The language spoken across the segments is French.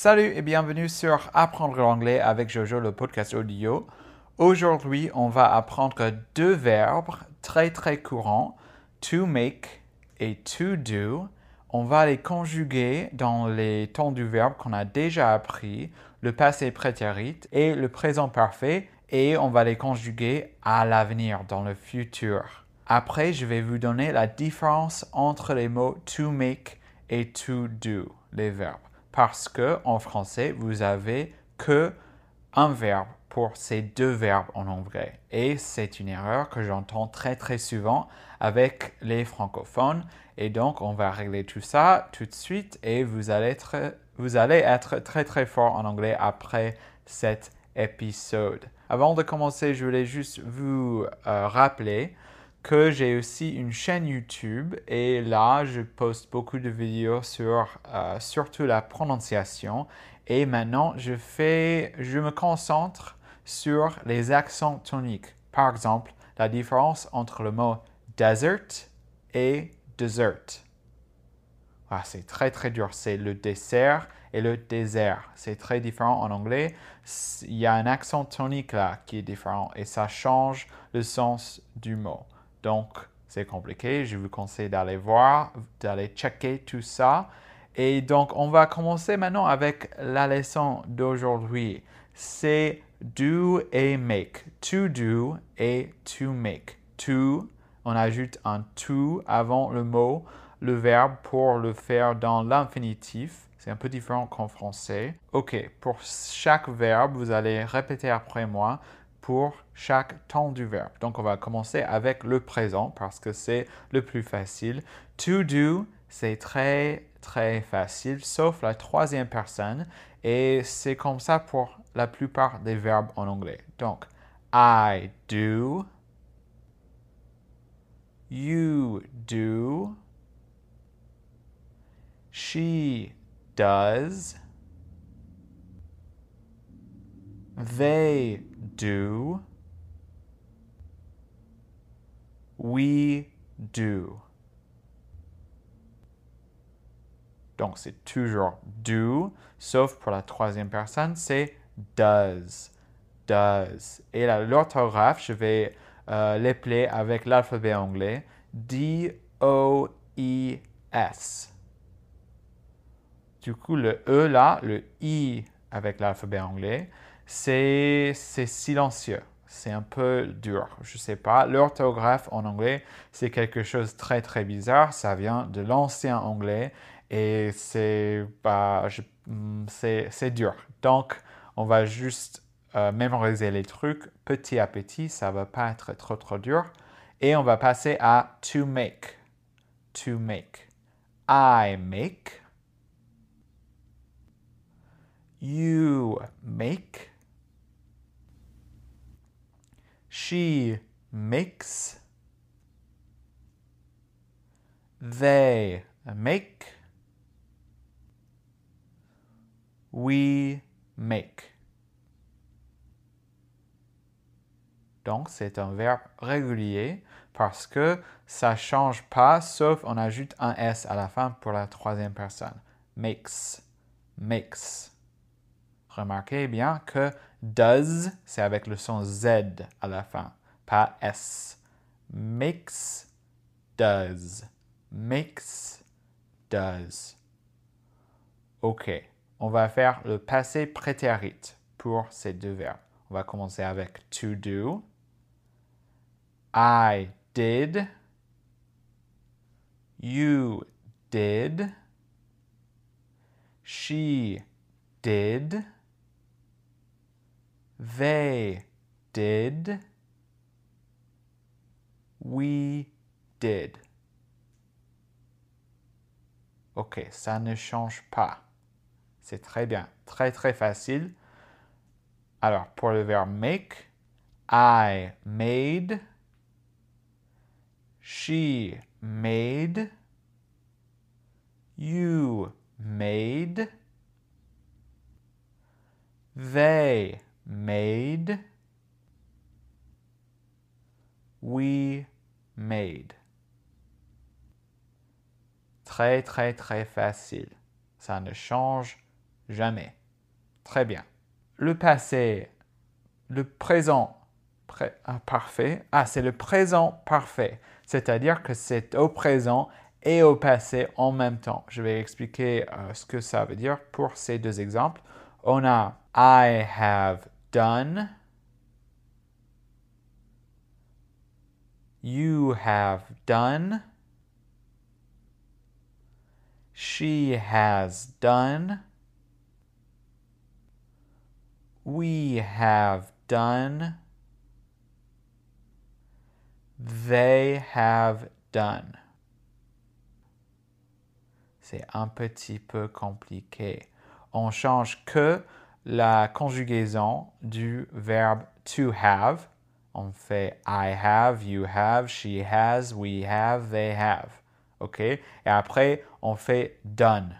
Salut et bienvenue sur Apprendre l'anglais avec Jojo, le podcast audio. Aujourd'hui, on va apprendre deux verbes très très courants, to make et to do. On va les conjuguer dans les temps du verbe qu'on a déjà appris, le passé prétérit et le présent parfait, et on va les conjuguer à l'avenir, dans le futur. Après, je vais vous donner la différence entre les mots to make et to do, les verbes. Parce que en français, vous avez que un verbe pour ces deux verbes en anglais. Et c'est une erreur que j'entends très très souvent avec les francophones. Et donc, on va régler tout ça tout de suite et vous allez être, vous allez être très très fort en anglais après cet épisode. Avant de commencer, je voulais juste vous euh, rappeler que j'ai aussi une chaîne YouTube et là, je poste beaucoup de vidéos sur euh, surtout la prononciation. Et maintenant, je fais, je me concentre sur les accents toniques. Par exemple, la différence entre le mot desert et dessert. Ah, c'est très très dur. C'est le dessert et le désert. C'est très différent en anglais. Il y a un accent tonique là qui est différent et ça change le sens du mot. Donc, c'est compliqué. Je vous conseille d'aller voir, d'aller checker tout ça. Et donc, on va commencer maintenant avec la leçon d'aujourd'hui. C'est do et make. To do et to make. To, on ajoute un to avant le mot, le verbe pour le faire dans l'infinitif. C'est un peu différent qu'en français. Ok, pour chaque verbe, vous allez répéter après moi pour chaque temps du verbe. Donc on va commencer avec le présent parce que c'est le plus facile. To do, c'est très très facile, sauf la troisième personne. Et c'est comme ça pour la plupart des verbes en anglais. Donc, I do. You do. She does. They do. We do. Donc, c'est toujours do, sauf pour la troisième personne, c'est does. Does. Et l'orthographe, je vais euh, avec l'alphabet anglais. D-O-E-S. Du coup, le E là, le I avec l'alphabet anglais, c'est silencieux. C'est un peu dur, je ne sais pas. L'orthographe en anglais, c'est quelque chose de très très bizarre. Ça vient de l'ancien anglais et c'est bah, c'est dur. Donc, on va juste euh, mémoriser les trucs petit à petit, ça va pas être trop trop dur. Et on va passer à to make. To make. I make. You make. She makes. They make. We make. Donc, c'est un verbe régulier parce que ça change pas sauf on ajoute un S à la fin pour la troisième personne. Makes. Makes. Remarquez bien que does, c'est avec le son Z à la fin, pas S. Makes, does. Makes, does. OK. On va faire le passé prétérit pour ces deux verbes. On va commencer avec to do. I did. You did. She did. They did. We did. Ok, ça ne change pas. C'est très bien, très très facile. Alors, pour le verbe make, I made, she made, you made, they made, we made. Très, très, très facile. Ça ne change Jamais. Très bien. Le passé, le présent ah, parfait. Ah, c'est le présent parfait. C'est-à-dire que c'est au présent et au passé en même temps. Je vais expliquer euh, ce que ça veut dire pour ces deux exemples. On a I have done. You have done. She has done. We have done. They have done. C'est un petit peu compliqué. On change que la conjugaison du verbe to have. On fait I have, you have, she has, we have, they have. OK? Et après, on fait done.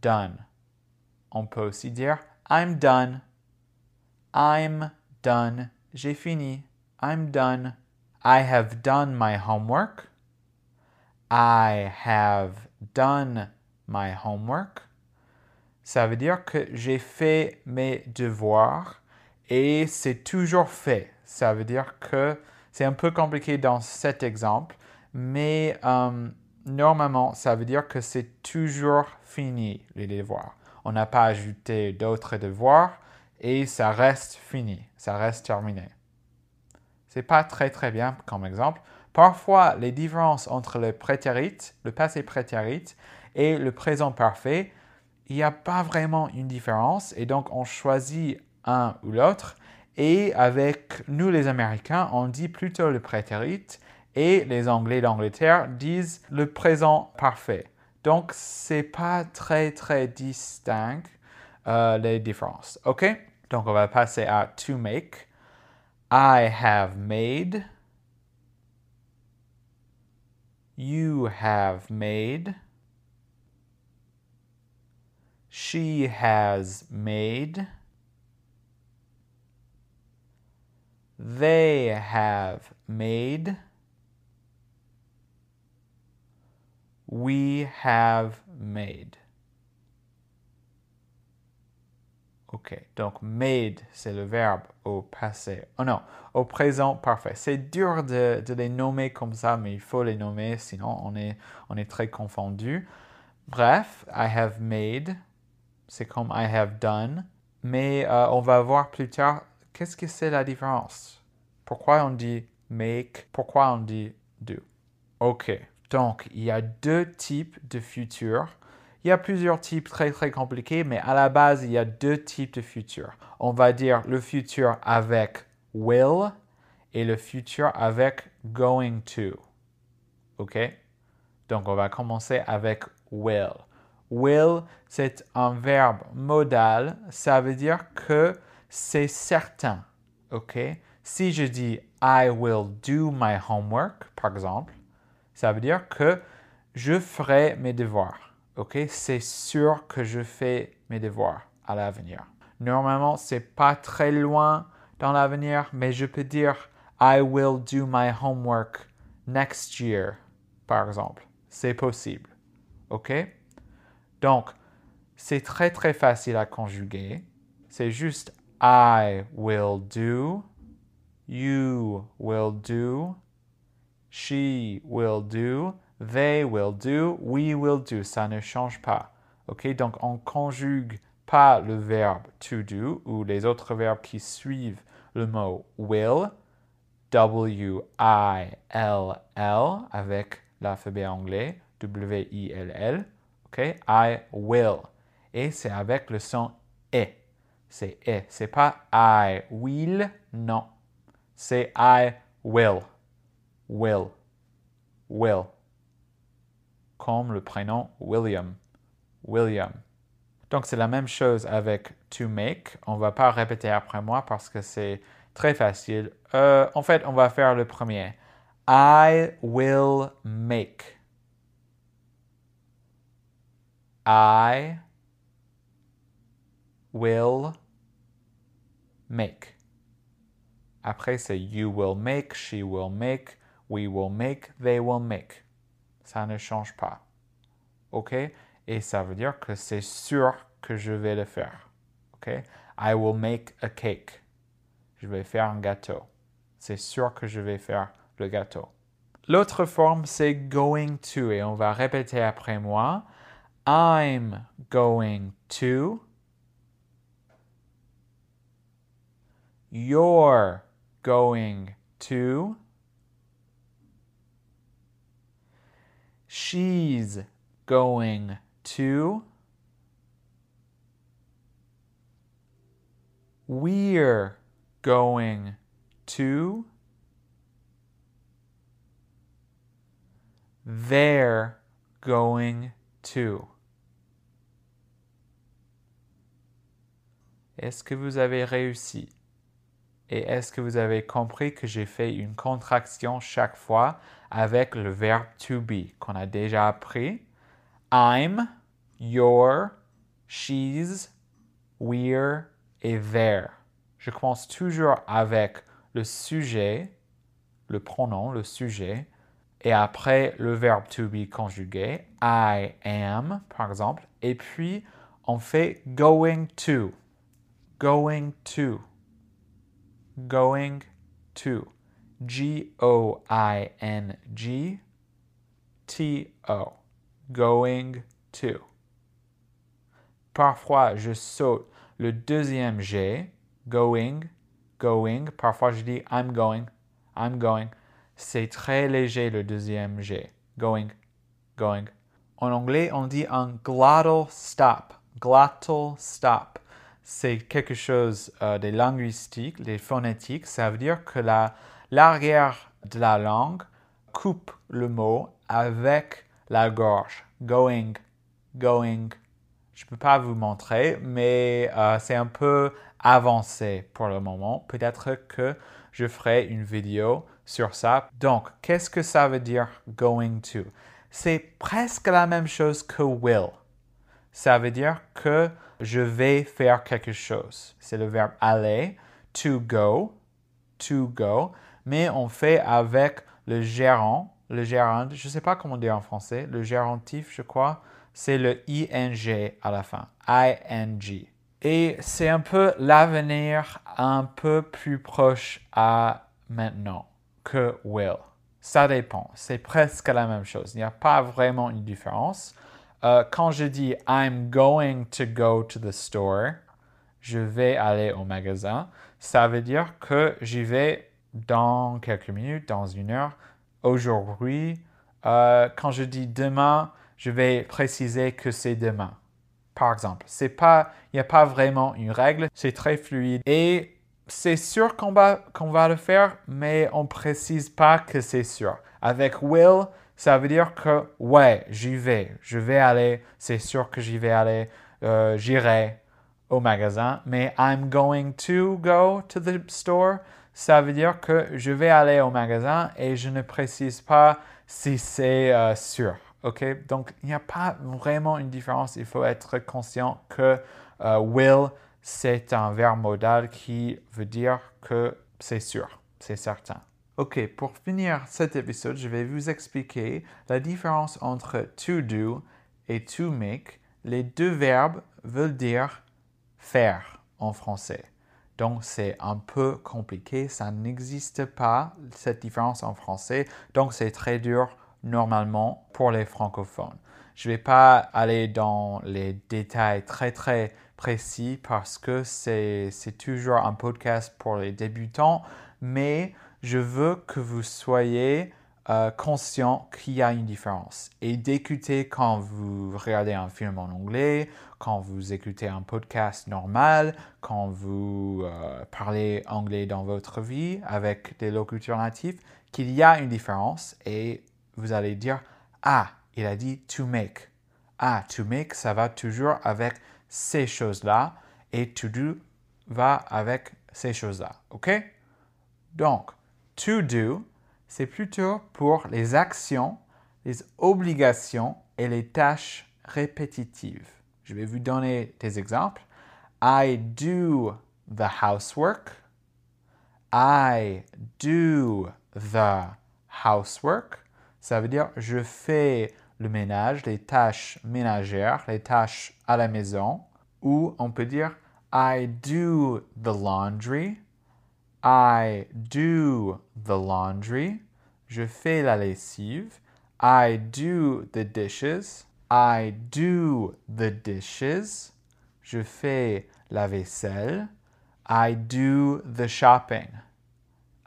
Done. On peut aussi dire I'm done. I'm done. J'ai fini. I'm done. I have done my homework. I have done my homework. Ça veut dire que j'ai fait mes devoirs et c'est toujours fait. Ça veut dire que c'est un peu compliqué dans cet exemple, mais euh, normalement, ça veut dire que c'est toujours fini les devoirs. On n'a pas ajouté d'autres devoirs et ça reste fini, ça reste terminé. C'est pas très très bien comme exemple. Parfois, les différences entre le prétérit, le passé prétérit et le présent parfait, il n'y a pas vraiment une différence et donc on choisit un ou l'autre. Et avec nous les Américains, on dit plutôt le prétérit et les Anglais d'Angleterre disent le présent parfait. Donc, c'est pas très très distinct euh, les différences. OK? Donc, on va passer à to make. I have made. You have made. She has made. They have made. We have made. OK. Donc, made, c'est le verbe au passé. Oh non, au présent parfait. C'est dur de, les nommer comme ça, mais il faut les nommer, sinon on est, on est très confondu. Bref, I have made, c'est comme I have done. Mais euh, on va voir plus tard qu'est-ce que c'est la différence? Pourquoi on dit make, pourquoi on dit do? OK. Donc, il y a deux types de futur. Il y a plusieurs types très très compliqués, mais à la base, il y a deux types de futur. On va dire le futur avec will et le futur avec going to. OK? Donc, on va commencer avec will. Will, c'est un verbe modal. Ça veut dire que c'est certain. OK? Si je dis I will do my homework, par exemple, ça veut dire que je ferai mes devoirs. OK? C'est sûr que je fais mes devoirs à l'avenir. Normalement, c'est pas très loin dans l'avenir, mais je peux dire I will do my homework next year, par exemple. C'est possible. OK? Donc, c'est très très facile à conjuguer. C'est juste I will do, you will do, she will do, they will do, we will do. Ça ne change pas. OK? Donc, on conjugue pas le verbe to do ou les autres verbes qui suivent le mot will, W-I-L-L, avec l'alphabet anglais, W-I-L-L. I will. Et c'est avec le son E. C'est E. C'est pas I will, non. C'est I will will, will, comme le prénom William, William. Donc c'est la même chose avec to make. On va pas répéter après moi parce que c'est très facile. Euh, en fait, on va faire le premier. I will make. I will make. Après, c'est you will make, she will make, We will make, they will make. Ça ne change pas. OK? Et ça veut dire que c'est sûr que je vais le faire. OK? I will make a cake. Je vais faire un gâteau. C'est sûr que je vais faire le gâteau. L'autre forme, c'est going to et on va répéter après moi. I'm going to. You're going to. She's going to. We're going to. They're going to. Est-ce que vous avez réussi? Et est-ce que vous avez compris que j'ai fait une contraction chaque fois avec le verbe to be qu'on a déjà appris? I'm, you're, she's, we're et there. Je commence toujours avec le sujet, le pronom, le sujet, et après le verbe to be conjugué, I am, par exemple, et puis on fait going to, going to, going to, G-O-I-N-G, T-O, going to. Parfois, je saute le deuxième G, going, going. Parfois, je dis I'm going, I'm going. C'est très léger le deuxième G. Going, going. En anglais, on dit un glottal stop. Glottal stop. C'est quelque chose euh, des linguistiques, des phonétiques. Ça veut dire que l'arrière de la langue coupe le mot avec la gorge. Going, going. Je ne peux pas vous montrer, mais euh, c'est un peu avancé pour le moment. Peut-être que je ferai une vidéo sur ça. Donc, qu'est-ce que ça veut dire going to? C'est presque la même chose que will. Ça veut dire que je vais faire quelque chose. C'est le verbe aller, to go, to go, mais on fait avec le gérant, le gérant, je ne sais pas comment dire en français, le gérantif, je crois, c'est le ing à la fin, ing. Et c'est un peu l'avenir un peu plus proche à maintenant que will. Ça dépend. C'est presque la même chose. Il n'y a pas vraiment une différence. Euh, quand je dis I'm going to go to the store, je vais aller au magasin, ça veut dire que j'y vais dans quelques minutes, dans une heure, aujourd'hui. Euh, quand je dis demain, je vais préciser que c'est demain. Par exemple, il n'y a pas vraiment une règle, c'est très fluide et c'est sûr qu'on va, qu'on va le faire, mais on ne précise pas que c'est sûr. Avec will, ça veut dire que ouais, j'y vais, je vais aller, c'est sûr que j'y vais aller, euh, j'irai au magasin. Mais I'm going to go to the store, ça veut dire que je vais aller au magasin et je ne précise pas si c'est euh, sûr. OK? Donc, il n'y a pas vraiment une différence. Il faut être conscient que euh, will, c'est un verbe modal qui veut dire que c'est sûr, c'est certain. Ok, pour finir cet épisode, je vais vous expliquer la différence entre to do et to make. Les deux verbes veulent dire faire en français. Donc c'est un peu compliqué, ça n'existe pas cette différence en français, donc c'est très dur normalement pour les francophones. Je ne vais pas aller dans les détails très très précis parce que c'est toujours un podcast pour les débutants, mais je veux que vous soyez euh, conscient qu'il y a une différence et d'écouter quand vous regardez un film en anglais, quand vous écoutez un podcast normal, quand vous euh, parlez anglais dans votre vie avec des locuteurs natifs, qu'il y a une différence et vous allez dire Ah, il a dit to make. Ah, to make, ça va toujours avec ces choses-là et to do va avec ces choses-là. OK? Donc, to do, c'est plutôt pour les actions, les obligations et les tâches répétitives. Je vais vous donner des exemples. I do the housework. I do the housework. Ça veut dire je fais le ménage, les tâches ménagères, les tâches à la maison. Ou on peut dire I do the laundry. I do the laundry. Je fais la lessive. I do the dishes. I do the dishes. Je fais la vaisselle. I do the shopping.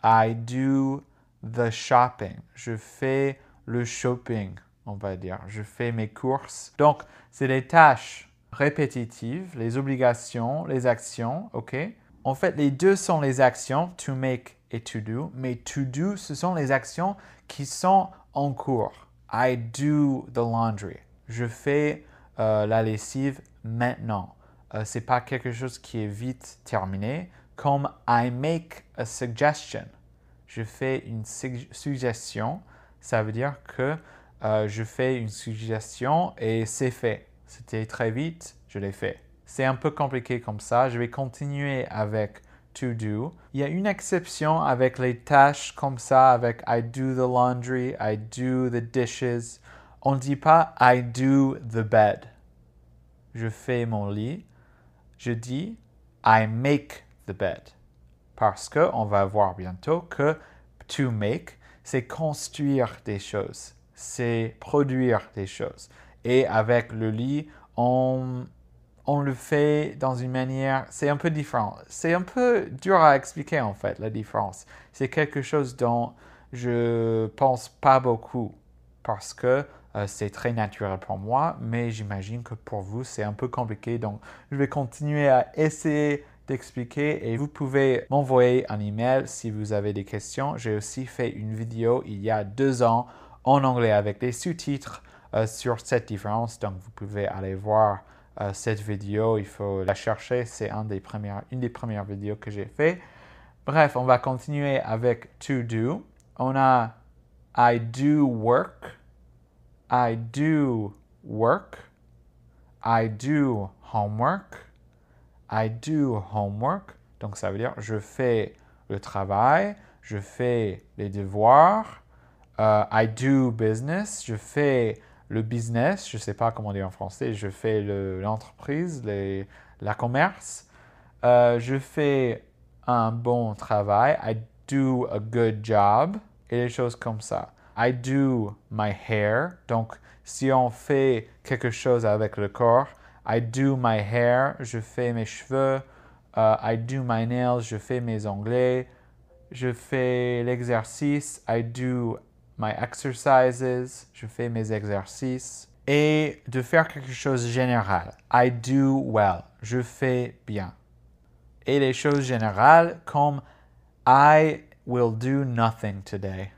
I do the shopping. Je fais le shopping, on va dire. Je fais mes courses. Donc, c'est des tâches répétitives, les obligations, les actions, ok? En fait, les deux sont les actions, to make et to do, mais to do, ce sont les actions qui sont en cours. I do the laundry. Je fais euh, la lessive maintenant. Euh, c'est pas quelque chose qui est vite terminé. Comme I make a suggestion. Je fais une suggestion. Ça veut dire que euh, je fais une suggestion et c'est fait. C'était très vite, je l'ai fait. C'est un peu compliqué comme ça. Je vais continuer avec to do. Il y a une exception avec les tâches comme ça, avec I do the laundry, I do the dishes. On ne dit pas I do the bed. Je fais mon lit. Je dis I make the bed. Parce que on va voir bientôt que to make, c'est construire des choses, c'est produire des choses. Et avec le lit, on on le fait dans une manière, c'est un peu différent. C'est un peu dur à expliquer en fait la différence. C'est quelque chose dont je pense pas beaucoup parce que euh, c'est très naturel pour moi, mais j'imagine que pour vous c'est un peu compliqué. Donc je vais continuer à essayer d'expliquer et vous pouvez m'envoyer un email si vous avez des questions. J'ai aussi fait une vidéo il y a deux ans en anglais avec des sous-titres euh, sur cette différence, donc vous pouvez aller voir euh, cette vidéo, il faut la chercher. C'est une des premières, vidéos que j'ai fait. Bref, on va continuer avec to do. On a I do work. I do work. I do homework. I do homework. Donc ça veut dire je fais le travail, je fais les devoirs. Uh, I do business. Je fais le business, je ne sais pas comment dire en français, je fais l'entreprise, la commerce, euh, je fais un bon travail, I do a good job, et des choses comme ça. I do my hair, donc si on fait quelque chose avec le corps, I do my hair, je fais mes cheveux, uh, I do my nails, je fais mes ongles, je fais l'exercice, I do my exercises, je fais mes exercices, et de faire quelque chose général. I do well, je fais bien. Et les choses générales comme I will do nothing today.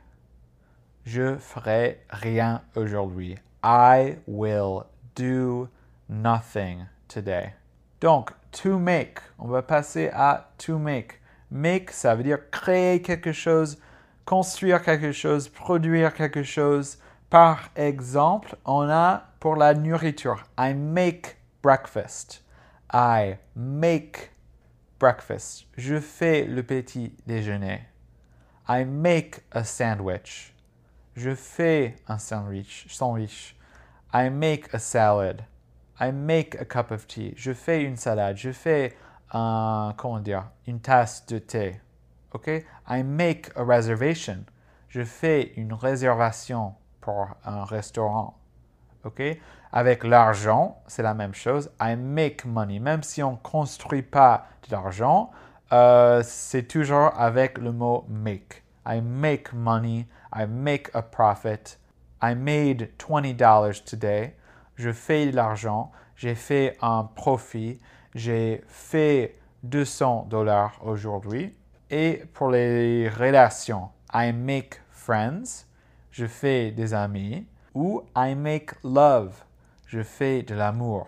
Je ferai rien aujourd'hui. I will do nothing today. Donc, to make, on va passer à to make. Make, ça veut dire créer quelque chose, construire quelque chose, produire quelque chose. Par exemple, on a pour la nourriture, I make breakfast. I make breakfast. Je fais le petit déjeuner. I make a sandwich. Je fais un sandwich. sandwich. I make a salad. I make a cup of tea. Je fais une salade. Je fais un, comment dire, une tasse de thé. OK? I make a reservation. Je fais une réservation pour un restaurant. OK? Avec l'argent, c'est la même chose. I make money. Même si on ne construit pas de l'argent, euh, c'est toujours avec le mot make. I make money. I make a profit. I made $20 today. Je fais de l'argent. J'ai fait un profit. J'ai fait 200 dollars aujourd'hui. Et pour les relations, I make friends, je fais des amis. Ou I make love, je fais de l'amour.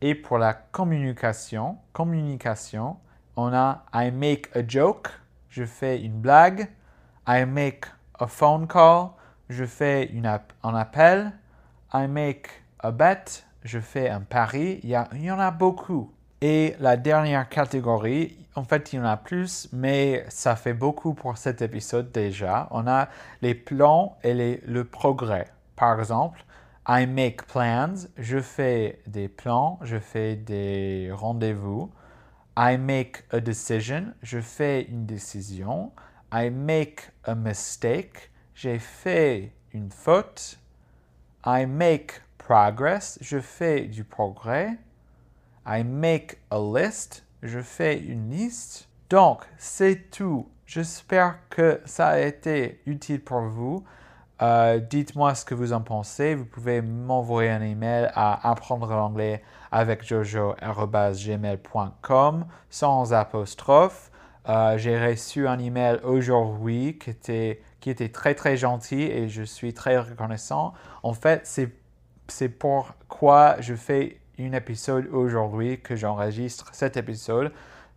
Et pour la communication, communication, on a I make a joke, je fais une blague. I make a phone call, je fais une un appel. I make a bet, je fais un pari. Il il y en a beaucoup. Et la dernière catégorie, en fait, il y en a plus, mais ça fait beaucoup pour cet épisode déjà. On a les plans et le progrès. Par exemple, I make plans. Je fais des plans. Je fais des rendez-vous. I make a decision. Je fais une décision. I make a mistake. J'ai fait une faute. I make progress. Je fais du progrès. I make a list. Je fais une liste. Donc, c'est tout. J'espère que ça a été utile pour vous. Euh, dites-moi ce que vous en pensez. Vous pouvez m'envoyer un email à apprendre l'anglais avec jojo.gmail.com sans apostrophe. Euh, j'ai reçu un email aujourd'hui qui était, qui était très très gentil et je suis très reconnaissant. En fait, c'est pourquoi je fais un épisode aujourd'hui que j'enregistre cet épisode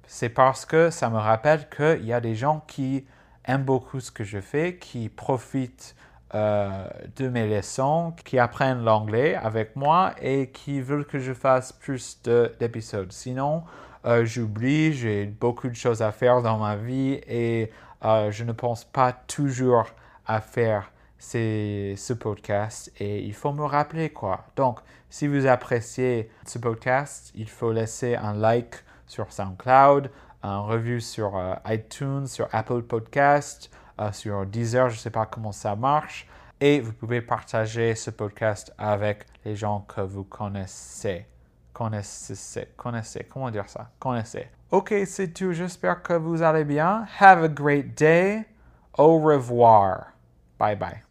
c'est parce que ça me rappelle qu'il y a des gens qui aiment beaucoup ce que je fais, qui profitent euh, de mes leçons, qui apprennent l'anglais avec moi et qui veulent que je fasse plus d'épisodes. Sinon, euh, j'oublie, j'ai beaucoup de choses à faire dans ma vie et euh, je ne pense pas toujours à faire ce podcast et il faut me rappeler quoi. Donc, si vous appréciez ce podcast, il faut laisser un like sur SoundCloud, un review sur euh, iTunes, sur Apple Podcast, euh, sur Deezer, je ne sais pas comment ça marche. Et vous pouvez partager ce podcast avec les gens que vous connaissez. Connaissez, connaissez, comment dire ça? Connaissez. Ok, c'est tout. J'espère que vous allez bien. Have a great day. Au revoir. Bye bye.